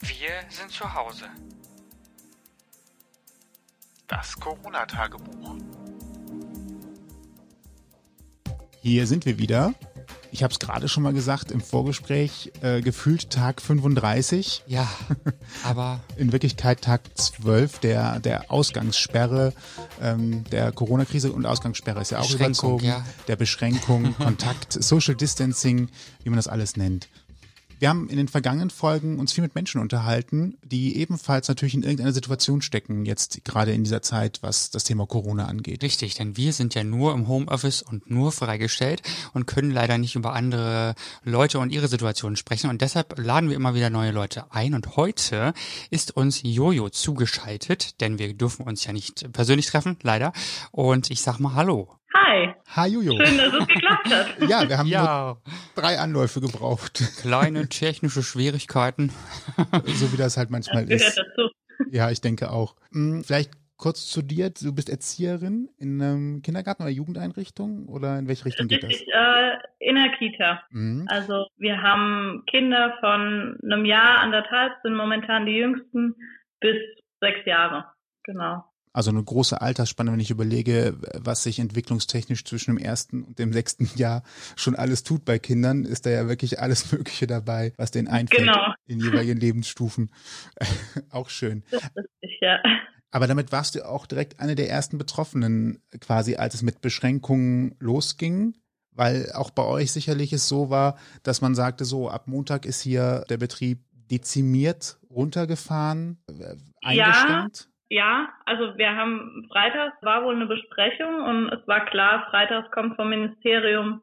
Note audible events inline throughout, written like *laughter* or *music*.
Wir sind zu Hause. Das Corona-Tagebuch. Hier sind wir wieder. Ich habe es gerade schon mal gesagt im Vorgespräch, äh, gefühlt Tag 35. Ja, *laughs* aber In Wirklichkeit Tag 12 der, der Ausgangssperre, ähm, der Corona-Krise und Ausgangssperre ist ja auch überzogen. ja. Der Beschränkung, Kontakt, *laughs* Social Distancing, wie man das alles nennt. Wir haben in den vergangenen Folgen uns viel mit Menschen unterhalten, die ebenfalls natürlich in irgendeiner Situation stecken, jetzt gerade in dieser Zeit, was das Thema Corona angeht. richtig, denn wir sind ja nur im Homeoffice und nur freigestellt und können leider nicht über andere Leute und ihre Situation sprechen. Und deshalb laden wir immer wieder neue Leute ein. Und heute ist uns Jojo zugeschaltet, denn wir dürfen uns ja nicht persönlich treffen, leider. Und ich sag mal Hallo. Hi, Hi Jojo. schön, dass es geklappt hat. *laughs* Ja, wir haben nur Ja, drei Anläufe gebraucht, kleine technische Schwierigkeiten. *laughs* so wie das halt manchmal Gehört ist. dazu. Ja, ich denke auch. Hm, Vielleicht kurz zu dir. Du bist Erzieherin in einem Kindergarten oder Jugendeinrichtung oder in welche Richtung geht das? Richtig, äh, in der Kita. Mhm. Also wir haben Kinder von einem Jahr, anderthalb, sind momentan die jüngsten, bis sechs Jahre. Genau. Also eine große Altersspanne, wenn ich überlege, was sich entwicklungstechnisch zwischen dem ersten und dem sechsten Jahr schon alles tut bei Kindern, ist da ja wirklich alles Mögliche dabei, was denen einfällt Genau. in jeweiligen Lebensstufen. *laughs* auch schön. Das ist richtig, ja. Aber damit warst du auch direkt eine der ersten Betroffenen, quasi als es mit Beschränkungen losging. Weil auch bei euch sicherlich es so war, dass man sagte, so ab Montag ist hier der Betrieb dezimiert runtergefahren, äh, Ja. Ja, also wir haben freitags war wohl eine Besprechung und es war klar, freitags kommt vom Ministerium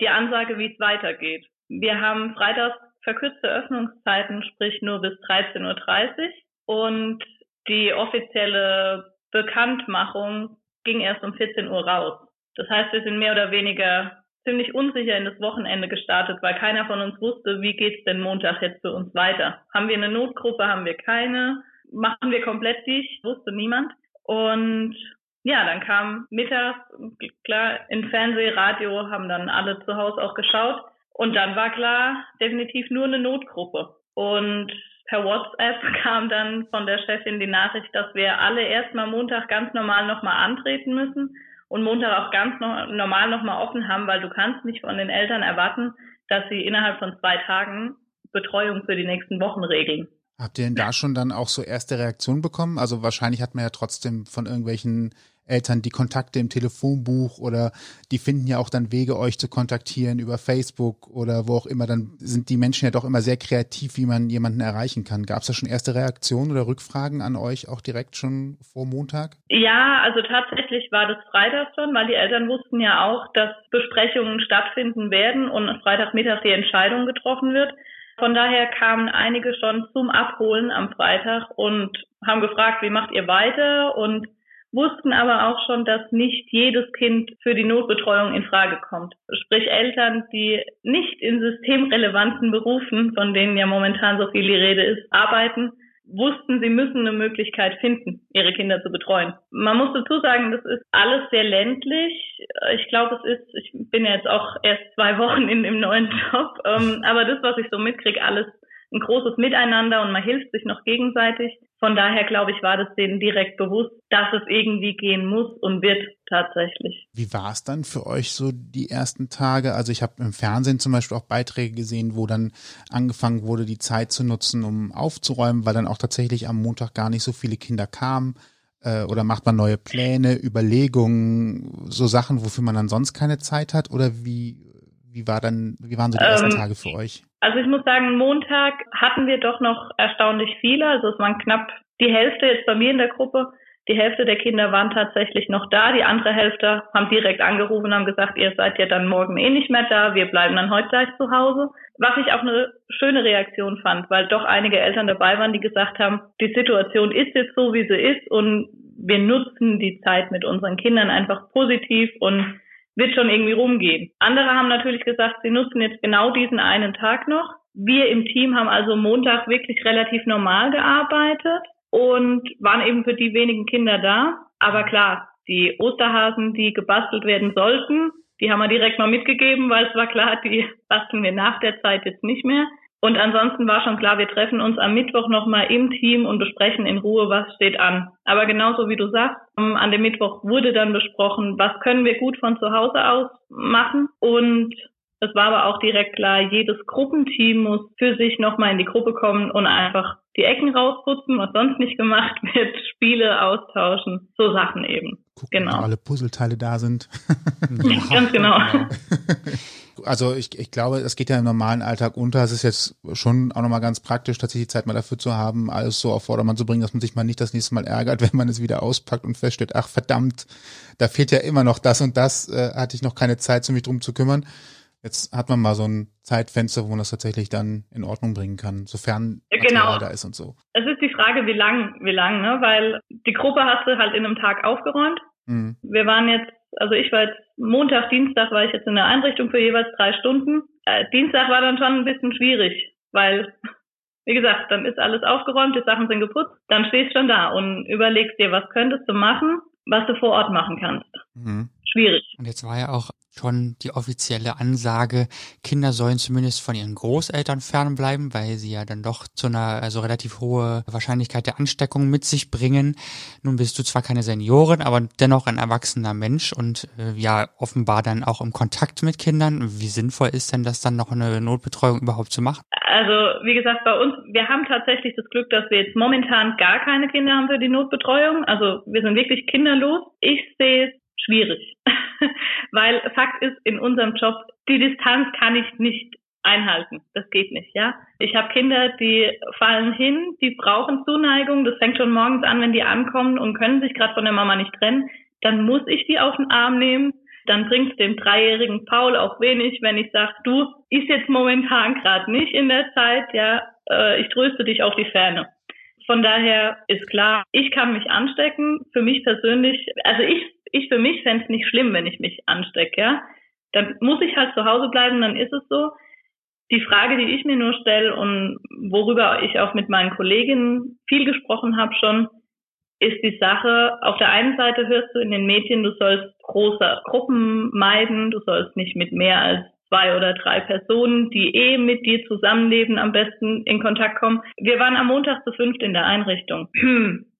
die Ansage, wie es weitergeht. Wir haben freitags verkürzte Öffnungszeiten, sprich nur bis 13.30 Uhr und die offizielle Bekanntmachung ging erst um 14 Uhr raus. Das heißt, wir sind mehr oder weniger ziemlich unsicher in das Wochenende gestartet, weil keiner von uns wusste, wie geht's denn Montag jetzt für uns weiter. Haben wir eine Notgruppe, haben wir keine? Machen wir komplett dicht, wusste niemand. Und ja, dann kam mittags, klar, in Fernseh, Radio haben dann alle zu Hause auch geschaut. Und dann war klar, definitiv nur eine Notgruppe. Und per WhatsApp *laughs* kam dann von der Chefin die Nachricht, dass wir alle erstmal Montag ganz normal nochmal antreten müssen und Montag auch ganz no normal nochmal offen haben, weil du kannst nicht von den Eltern erwarten, dass sie innerhalb von zwei Tagen Betreuung für die nächsten Wochen regeln. Habt ihr denn da schon dann auch so erste Reaktionen bekommen? Also wahrscheinlich hat man ja trotzdem von irgendwelchen Eltern die Kontakte im Telefonbuch oder die finden ja auch dann Wege, euch zu kontaktieren über Facebook oder wo auch immer. Dann sind die Menschen ja doch immer sehr kreativ, wie man jemanden erreichen kann. Gab es da schon erste Reaktionen oder Rückfragen an euch auch direkt schon vor Montag? Ja, also tatsächlich war das Freitag schon, weil die Eltern wussten ja auch, dass Besprechungen stattfinden werden und Freitagmittag die Entscheidung getroffen wird. Von daher kamen einige schon zum Abholen am Freitag und haben gefragt, wie macht ihr weiter und wussten aber auch schon, dass nicht jedes Kind für die Notbetreuung in Frage kommt. Sprich Eltern, die nicht in systemrelevanten Berufen, von denen ja momentan so viel die Rede ist, arbeiten, wussten, sie müssen eine Möglichkeit finden, ihre Kinder zu betreuen. Man muss dazu sagen, das ist alles sehr ländlich. Ich glaube, es ist, ich bin ja jetzt auch erst zwei Wochen in dem neuen Job, ähm, aber das, was ich so mitkriege, alles ein großes Miteinander und man hilft sich noch gegenseitig. Von daher, glaube ich, war das denen direkt bewusst, dass es irgendwie gehen muss und wird tatsächlich. Wie war es dann für euch so die ersten Tage? Also ich habe im Fernsehen zum Beispiel auch Beiträge gesehen, wo dann angefangen wurde, die Zeit zu nutzen, um aufzuräumen, weil dann auch tatsächlich am Montag gar nicht so viele Kinder kamen. Äh, oder macht man neue Pläne, Überlegungen, so Sachen, wofür man dann sonst keine Zeit hat? Oder wie, wie war dann, wie waren so die ersten Ähm, Tage für euch? Also ich muss sagen, Montag hatten wir doch noch erstaunlich viele. Also es waren knapp die Hälfte jetzt bei mir in der Gruppe. Die Hälfte der Kinder waren tatsächlich noch da. Die andere Hälfte haben direkt angerufen und haben gesagt, ihr seid ja dann morgen eh nicht mehr da. Wir bleiben dann heute gleich zu Hause. Was ich auch eine schöne Reaktion fand, weil doch einige Eltern dabei waren, die gesagt haben, die Situation ist jetzt so, wie sie ist und wir nutzen die Zeit mit unseren Kindern einfach positiv und wird schon irgendwie rumgehen. Andere haben natürlich gesagt, sie nutzen jetzt genau diesen einen Tag noch. Wir im Team haben also Montag wirklich relativ normal gearbeitet und waren eben für die wenigen Kinder da. Aber klar, die Osterhasen, die gebastelt werden sollten, die haben wir direkt mal mitgegeben, weil es war klar, die basteln wir nach der Zeit jetzt nicht mehr. Und ansonsten war schon klar, wir treffen uns am Mittwoch nochmal im Team und besprechen in Ruhe, was steht an. Aber genauso wie du sagst, ähm, an dem Mittwoch wurde dann besprochen, was können wir gut von zu Hause aus machen und es war aber auch direkt klar, jedes Gruppenteam muss für sich nochmal in die Gruppe kommen und einfach die Ecken rausputzen, was sonst nicht gemacht *laughs* wird, Spiele austauschen, so Sachen eben. Gucken, genau. alle Puzzleteile da sind. ja, *laughs* Ganz genau. *laughs* genau. Also ich, ich glaube, es geht ja im normalen Alltag unter. Es ist jetzt schon auch nochmal ganz praktisch, tatsächlich Zeit mal dafür zu haben, alles so auf Vordermann zu bringen, dass man sich mal nicht das nächste Mal ärgert, *laughs* wenn man es wieder auspackt und feststellt, ach verdammt, da fehlt ja immer noch das und das, äh, hatte ich noch keine Zeit, mich drum zu kümmern. Jetzt hat man mal so ein Zeitfenster, wo man das tatsächlich dann in Ordnung bringen kann, sofern genau. da ist und so. Es ist die Frage, wie lang, wie lang, ne? Weil die Gruppe hast du halt in einem Tag aufgeräumt. Mhm. Wir waren jetzt, also ich war jetzt Montag, Dienstag war ich jetzt in der Einrichtung für jeweils drei Stunden. Äh, Dienstag war dann schon ein bisschen schwierig, weil, wie gesagt, dann ist alles aufgeräumt, die Sachen sind geputzt, dann stehst du schon da und überlegst dir, was könntest du machen, was du vor Ort machen kannst. Mhm. Schwierig. Und jetzt war ja auch schon die offizielle Ansage, Kinder sollen zumindest von ihren Großeltern fernbleiben, weil sie ja dann doch zu einer also relativ hohe Wahrscheinlichkeit der Ansteckung mit sich bringen. Nun bist du zwar keine Seniorin, aber dennoch ein erwachsener Mensch und äh, ja offenbar dann auch im Kontakt mit Kindern. Wie sinnvoll ist denn das dann noch eine Notbetreuung überhaupt zu machen? Also wie gesagt, bei uns, wir haben tatsächlich das Glück, dass wir jetzt momentan gar keine Kinder haben für die Notbetreuung. Also wir sind wirklich kinderlos. Ich sehe es schwierig. Weil Fakt ist, in unserem Job, die Distanz kann ich nicht einhalten. Das geht nicht, ja. Ich habe Kinder, die fallen hin, die brauchen Zuneigung. Das fängt schon morgens an, wenn die ankommen und können sich gerade von der Mama nicht trennen. Dann muss ich die auf den Arm nehmen. Dann bringt dem dreijährigen Paul auch wenig, wenn ich sage, du ist jetzt momentan gerade nicht in der Zeit, ja, äh, ich tröste dich auf die Ferne. Von daher ist klar, ich kann mich anstecken. Für mich persönlich, also ich ich für mich fände es nicht schlimm, wenn ich mich anstecke, ja. Dann muss ich halt zu Hause bleiben, dann ist es so. Die Frage, die ich mir nur stelle und worüber ich auch mit meinen Kolleginnen viel gesprochen habe schon, ist die Sache, auf der einen Seite hörst du in den Medien, du sollst große Gruppen meiden, du sollst nicht mit mehr als zwei oder drei Personen, die eh mit dir zusammenleben, am besten in Kontakt kommen. Wir waren am Montag zu fünft in der Einrichtung.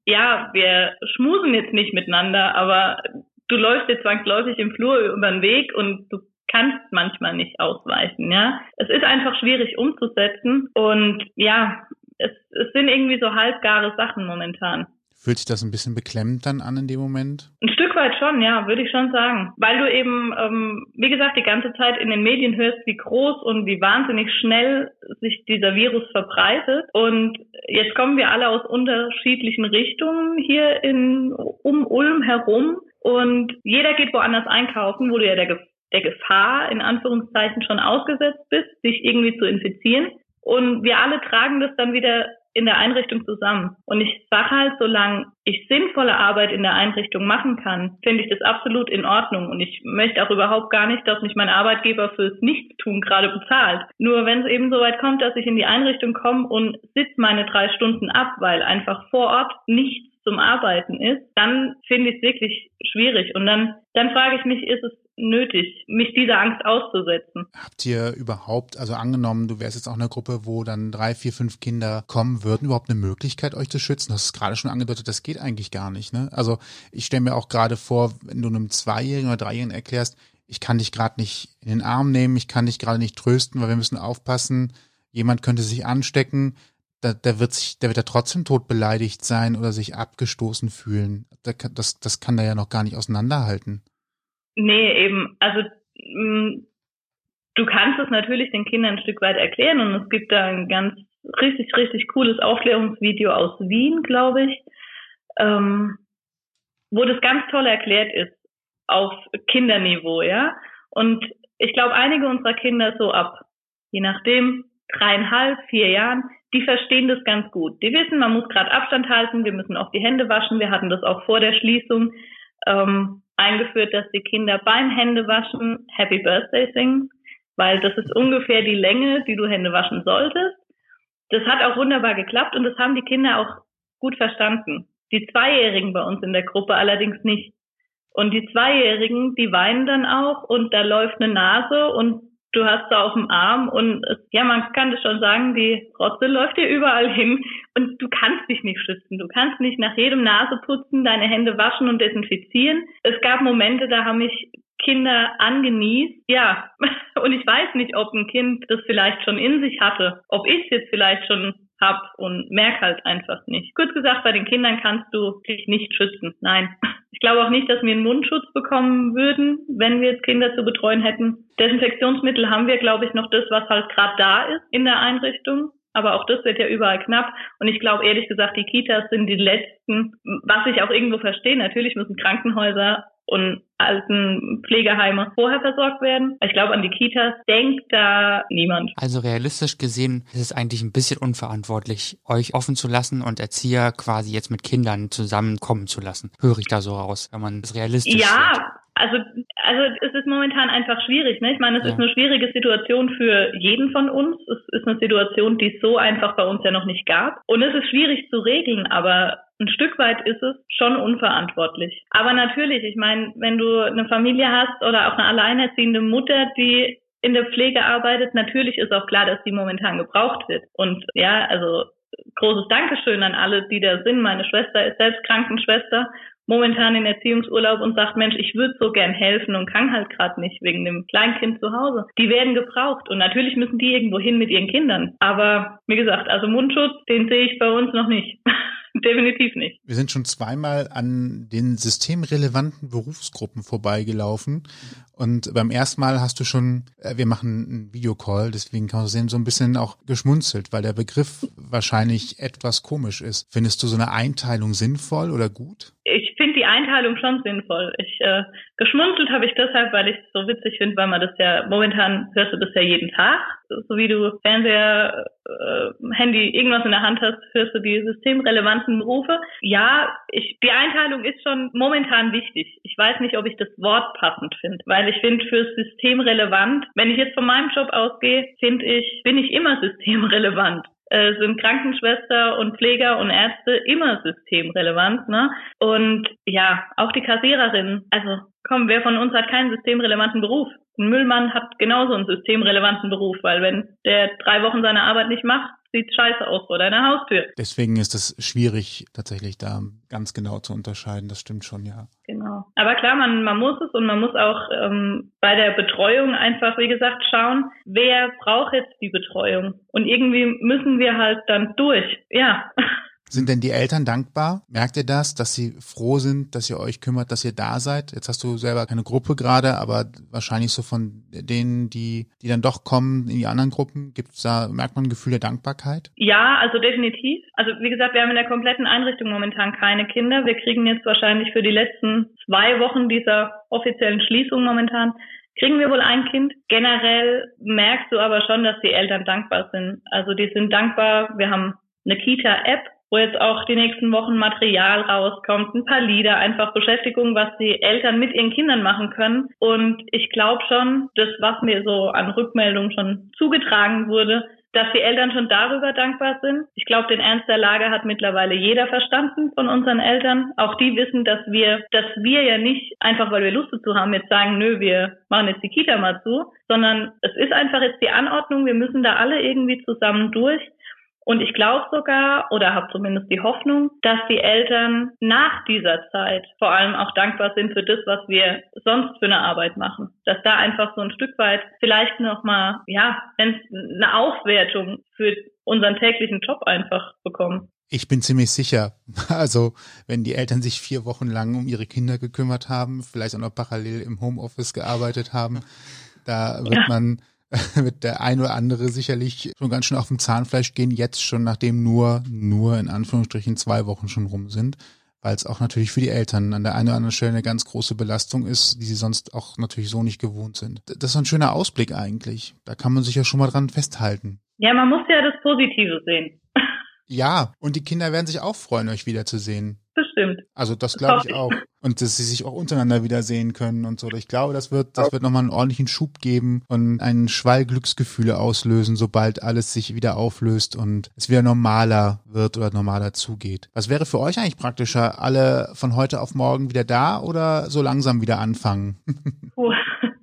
Ja, wir schmusen jetzt nicht miteinander, aber du läufst dir zwangsläufig im Flur über den Weg und du kannst manchmal nicht ausweichen, ja. Es ist einfach schwierig umzusetzen und ja, es, es sind irgendwie so halbgare Sachen momentan. Fühlt sich das ein bisschen beklemmend dann an in dem Moment? Ein Stück weit schon, ja, würde ich schon sagen. Weil du eben, ähm, wie gesagt, die ganze Zeit in den Medien hörst, wie groß und wie wahnsinnig schnell sich dieser Virus verbreitet. Und jetzt kommen wir alle aus unterschiedlichen Richtungen hier in, um Ulm herum. Und jeder geht woanders einkaufen, wo du ja der, der Gefahr in Anführungszeichen schon ausgesetzt bist, sich irgendwie zu infizieren. Und wir alle tragen das dann wieder in der Einrichtung zusammen. Und ich sage halt, solange ich sinnvolle Arbeit in der Einrichtung machen kann, finde ich das absolut in Ordnung. Und ich möchte auch überhaupt gar nicht, dass mich mein Arbeitgeber fürs Nichtstun gerade bezahlt. Nur wenn es eben so weit kommt, dass ich in die Einrichtung komme und sitze meine drei Stunden ab, weil einfach vor Ort nichts zum Arbeiten ist, dann finde ich es wirklich schwierig. Und dann, dann frage ich mich, ist es nötig, mich dieser Angst auszusetzen. Habt ihr überhaupt, also angenommen, du wärst jetzt auch in einer Gruppe, wo dann drei, vier, fünf Kinder kommen würden, überhaupt eine Möglichkeit, euch zu schützen? Das ist gerade schon angedeutet, das geht eigentlich gar nicht. Ne? Also ich stelle mir auch gerade vor, wenn du einem Zweijährigen oder Dreijährigen erklärst, ich kann dich gerade nicht in den Arm nehmen, ich kann dich gerade nicht trösten, weil wir müssen aufpassen, jemand könnte sich anstecken, da, der wird sich, der wird ja trotzdem tot beleidigt sein oder sich abgestoßen fühlen. Das, das kann da ja noch gar nicht auseinanderhalten. Nee, eben, also mh, mm, du kannst es natürlich den Kindern ein Stück weit erklären und es gibt da ein ganz richtig, richtig cooles Aufklärungsvideo aus Wien, glaube ich, ähm, wo das ganz toll erklärt ist auf Kinderniveau, ja. Und ich glaube, einige unserer Kinder so ab, je nachdem, dreieinhalb, vier Jahren, die verstehen das ganz gut. Die wissen, man muss gerade Abstand halten, wir müssen auch die Hände waschen. Wir hatten das auch vor der Schließung. Ähm, eingeführt, dass die Kinder beim Händewaschen Happy Birthday singen, weil das ist ungefähr die Länge, die du Hände waschen solltest. Das hat auch wunderbar geklappt und das haben die Kinder auch gut verstanden. Die Zweijährigen bei uns in der Gruppe allerdings nicht. Und die Zweijährigen, die weinen dann auch und da läuft eine Nase und du hast sie auf dem Arm und ja, man kann das schon sagen, die Rotze läuft dir überall hin und du kannst dich nicht schützen. Du kannst nicht nach jedem Naseputzen deine Hände waschen und desinfizieren. Es gab Momente, da haben mich Kinder angenießt. Ja, *laughs* und ich weiß nicht, ob ein Kind das vielleicht schon in sich hatte, ob ich es jetzt vielleicht schon hab und merk halt einfach nicht. Kurz gesagt, bei den Kindern kannst du dich nicht schützen. Nein. *laughs* Ich glaube auch nicht, dass wir einen Mundschutz bekommen würden, wenn wir jetzt Kinder zu betreuen hätten. Desinfektionsmittel haben wir, glaube ich, noch das, was halt gerade da ist in der Einrichtung. Aber auch das wird ja überall knapp. Und ich glaube ehrlich gesagt, die Kitas sind die letzten, was ich auch irgendwo verstehe. Natürlich müssen Krankenhäuser und alten Pflegeheime vorher versorgt werden. Ich glaube, an die Kitas denkt da niemand. Also realistisch gesehen ist es eigentlich ein bisschen unverantwortlich, euch offen zu lassen und Erzieher quasi jetzt mit Kindern zusammenkommen zu lassen. Höre ich da so raus, wenn man es realistisch Ja, sieht. Also, also es ist momentan einfach schwierig. Ne? Ich meine, es ja. ist eine schwierige Situation für jeden von uns. Es ist eine Situation, die es so einfach bei uns ja noch nicht gab. Und es ist schwierig zu regeln, aber ein Stück weit ist es schon unverantwortlich. Aber natürlich, ich meine, wenn du eine Familie hast oder auch eine alleinerziehende Mutter, die in der Pflege arbeitet, natürlich ist auch klar, dass die momentan gebraucht wird. Und ja, also großes Dankeschön an alle, die da sind. Meine Schwester ist selbst Krankenschwester momentan in Erziehungsurlaub und sagt, Mensch, ich würde so gern helfen und kann halt gerade nicht wegen dem Kleinkind zu Hause. Die werden gebraucht und natürlich müssen die irgendwo hin mit ihren Kindern. Aber wie gesagt, also Mundschutz, den sehe ich bei uns noch nicht. *laughs* Definitiv nicht. Wir sind schon zweimal an den systemrelevanten Berufsgruppen vorbeigelaufen. Und beim ersten Mal hast du schon, äh, wir machen einen Videocall, deswegen kann man sehen, so ein bisschen auch geschmunzelt, weil der Begriff wahrscheinlich etwas komisch ist. Findest du so eine Einteilung sinnvoll oder gut? Ich finde die Einteilung schon sinnvoll. Ich äh, geschmunzelt habe ich deshalb, weil ich es so witzig finde, weil man das ja momentan hörst du das ja jeden Tag, so wie du Fernseher, äh, Handy, irgendwas in der Hand hast, hörst du die systemrelevanten Berufe. Ja, ich, die Einteilung ist schon momentan wichtig. Ich weiß nicht, ob ich das Wort passend finde, weil ich finde fürs System relevant. Wenn ich jetzt von meinem Job ausgehe, finde ich, bin ich immer *laughs* systemrelevant äh, sind Krankenschwester und Pfleger und Ärzte immer systemrelevant. Ne? Und ja, auch die Kassiererin. Also komm, wer von uns hat keinen systemrelevanten Beruf? Ein Müllmann hat genauso einen systemrelevanten Beruf, weil wenn der drei Wochen seine Arbeit nicht macht, sieht scheiße aus vor deiner Haustür. Deswegen ist es schwierig, tatsächlich da ganz genau zu unterscheiden. Das stimmt schon, ja. Genau. Aber klar, man, man muss es und man muss auch ähm, bei der Betreuung einfach, wie gesagt, schauen, wer braucht jetzt die Betreuung. Und irgendwie müssen wir halt dann durch. Ja. Sind denn die Eltern dankbar? Merkt ihr das, dass sie froh sind, dass ihr euch kümmert, dass ihr da seid? Jetzt hast du selber keine Gruppe gerade, aber wahrscheinlich so von denen, die, die dann doch kommen in die anderen Gruppen, gibt's da, merkt man ein Gefühl der Dankbarkeit? Ja, also definitiv. Also wie gesagt, wir haben in der kompletten Einrichtung momentan keine Kinder. Wir kriegen jetzt wahrscheinlich für die letzten zwei Wochen dieser offiziellen Schließung momentan kriegen wir wohl ein Kind. Generell merkst du aber schon, dass die Eltern dankbar sind. Also die sind dankbar. Wir haben eine Kita-App, wo jetzt auch die nächsten Wochen Material rauskommt, ein paar Lieder, einfach Beschäftigung, was die Eltern mit ihren Kindern machen können. Und ich glaube schon, das, was mir so an Rückmeldungen schon zugetragen wurde, dass die Eltern schon darüber dankbar sind. Ich glaube, den Ernst der Lage hat mittlerweile jeder verstanden von unseren Eltern. Auch die wissen, dass wir, dass wir ja nicht einfach, weil wir Lust dazu haben, jetzt sagen, nö, wir machen jetzt die Kita mal zu, sondern es ist einfach jetzt die Anordnung. Wir müssen da alle irgendwie zusammen durch. Und ich glaube sogar oder habe zumindest die Hoffnung, dass die Eltern nach dieser Zeit vor allem auch dankbar sind für das, was wir sonst für eine Arbeit machen. Dass da einfach so ein Stück weit vielleicht nochmal, ja, eine Aufwertung für unseren täglichen Job einfach bekommen. Ich bin ziemlich sicher. *laughs* Also, wenn die Eltern sich vier Wochen lang um ihre Kinder gekümmert haben, vielleicht auch noch parallel im Homeoffice gearbeitet haben, da wird ja. man *laughs* wird der ein oder andere sicherlich schon ganz schön auf dem Zahnfleisch gehen, jetzt schon nachdem nur, nur in Anführungsstrichen zwei Wochen schon rum sind, weil es auch natürlich für die Eltern an der einen oder anderen Stelle eine ganz große Belastung ist, die sie sonst auch natürlich so nicht gewohnt sind. Das ist ein schöner Ausblick eigentlich. Da kann man sich ja schon mal dran festhalten. Ja, man muss ja das Positive sehen. Ja, und die Kinder werden sich auch freuen, euch wiederzusehen. Bestimmt. Also das glaube ich auch. Und dass sie sich auch untereinander wiedersehen können und so. Ich glaube, das wird, das wird nochmal einen ordentlichen Schub geben und einen Schwall Glücksgefühle auslösen, sobald alles sich wieder auflöst und es wieder normaler wird oder normaler zugeht. Was wäre für euch eigentlich praktischer? Alle von heute auf morgen wieder da oder so langsam wieder anfangen? *laughs*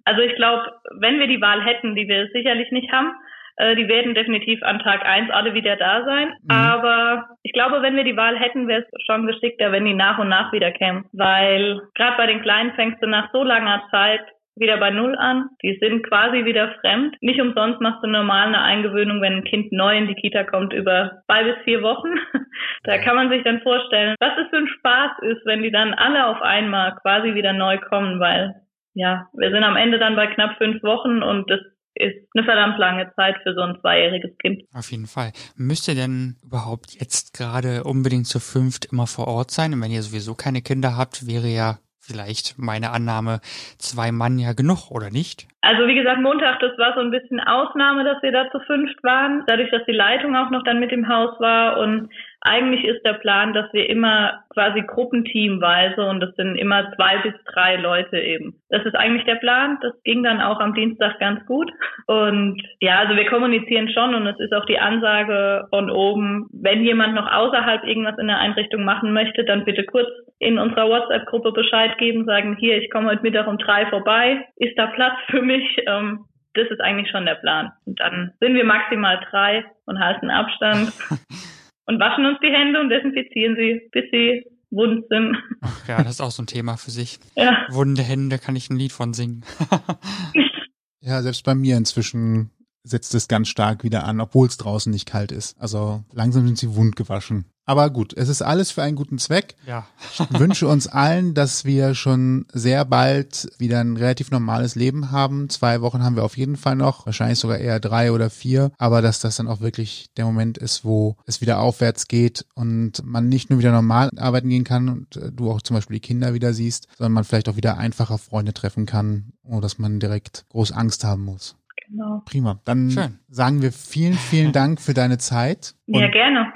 Also ich glaube, wenn wir die Wahl hätten, die wir sicherlich nicht haben, äh, die werden definitiv an Tag eins alle wieder da sein. Mhm. Aber ich glaube, wenn wir die Wahl hätten, wäre es schon geschickter, wenn die nach und nach wieder kämen. Weil gerade bei den Kleinen fängst du nach so langer Zeit wieder bei Null an. Die sind quasi wieder fremd. Nicht umsonst machst du normal eine Eingewöhnung, wenn ein Kind neu in die Kita kommt, über zwei bis vier Wochen. *laughs* da kann man sich dann vorstellen, was es für ein Spaß ist, wenn die dann alle auf einmal quasi wieder neu kommen, weil ja, wir sind am Ende dann bei knapp fünf Wochen und das ist eine verdammt lange Zeit für so ein zweijähriges Kind. Auf jeden Fall. Müsst ihr denn überhaupt jetzt gerade unbedingt zu fünft immer vor Ort sein? Und wenn ihr sowieso keine Kinder habt, wäre ja vielleicht meine Annahme, zwei Mann ja genug, oder nicht? Also wie gesagt, Montag, das war so ein bisschen Ausnahme, dass wir da zu fünft waren, dadurch, dass die Leitung auch noch dann mit im Haus war und eigentlich ist der Plan, dass wir immer quasi gruppenteamweise und das sind immer zwei bis drei Leute eben. Das ist eigentlich der Plan. Das ging dann auch am Dienstag ganz gut. Und ja, also wir kommunizieren schon und es ist auch die Ansage von oben, wenn jemand noch außerhalb irgendwas in der Einrichtung machen möchte, dann bitte kurz in unserer WhatsApp-Gruppe Bescheid geben, sagen, hier, ich komme heute Mittag um drei vorbei. Ist da Platz für mich? Ähm, das ist eigentlich schon der Plan. Und dann sind wir maximal drei und halten Abstand. *laughs* und waschen uns die Hände und desinfizieren sie, bis sie wund sind. Ach ja, das ist auch so ein Thema für sich. *laughs* Ja. Wunde Hände kann ich ein Lied von singen. *laughs* ja, selbst bei mir inzwischen setzt es ganz stark wieder an, obwohl es draußen nicht kalt ist. Also langsam sind sie wund gewaschen. Aber gut, es ist alles für einen guten Zweck. Ja. Ich wünsche uns allen, dass wir schon sehr bald wieder ein relativ normales Leben haben. Zwei Wochen haben wir auf jeden Fall noch, wahrscheinlich sogar eher drei oder vier. Aber dass das dann auch wirklich der Moment ist, wo es wieder aufwärts geht und man nicht nur wieder normal arbeiten gehen kann und äh, du auch zum Beispiel die Kinder wieder siehst, sondern man vielleicht auch wieder einfacher Freunde treffen kann, ohne dass man direkt groß Angst haben muss. Genau. Prima. Dann Schön. sagen wir vielen, vielen Dank für deine Zeit. Ja, gerne.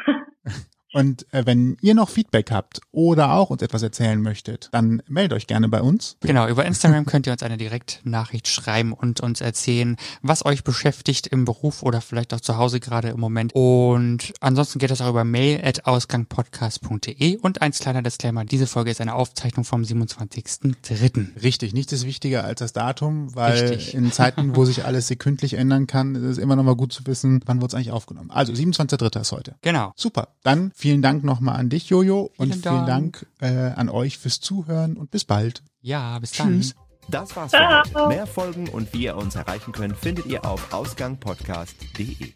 Und äh, wenn ihr noch Feedback habt oder auch uns etwas erzählen möchtet, dann meldet euch gerne bei uns. Genau, über Instagram könnt ihr uns eine Direktnachricht schreiben und uns erzählen, was euch beschäftigt im Beruf oder vielleicht auch zu Hause gerade im Moment. Und ansonsten geht das auch über mail at ausgangpodcast.de und eins kleiner Disclaimer, diese Folge ist eine Aufzeichnung vom 27.03. Richtig, nichts ist wichtiger als das Datum, weil Richtig. in Zeiten, wo sich alles sekündlich ändern kann, ist es immer noch mal gut zu wissen, wann wurde es eigentlich aufgenommen. Also 27.03. ist heute. Genau. Super. Dann vielen Dank nochmal an dich, Jojo, vielen und vielen Dank, Dank äh, an euch fürs Zuhören und bis bald. Ja, bis Tschüss. dann. Das war's für heute. Mehr Folgen und wie ihr uns erreichen könnt, findet ihr auf ausgangpodcast.de.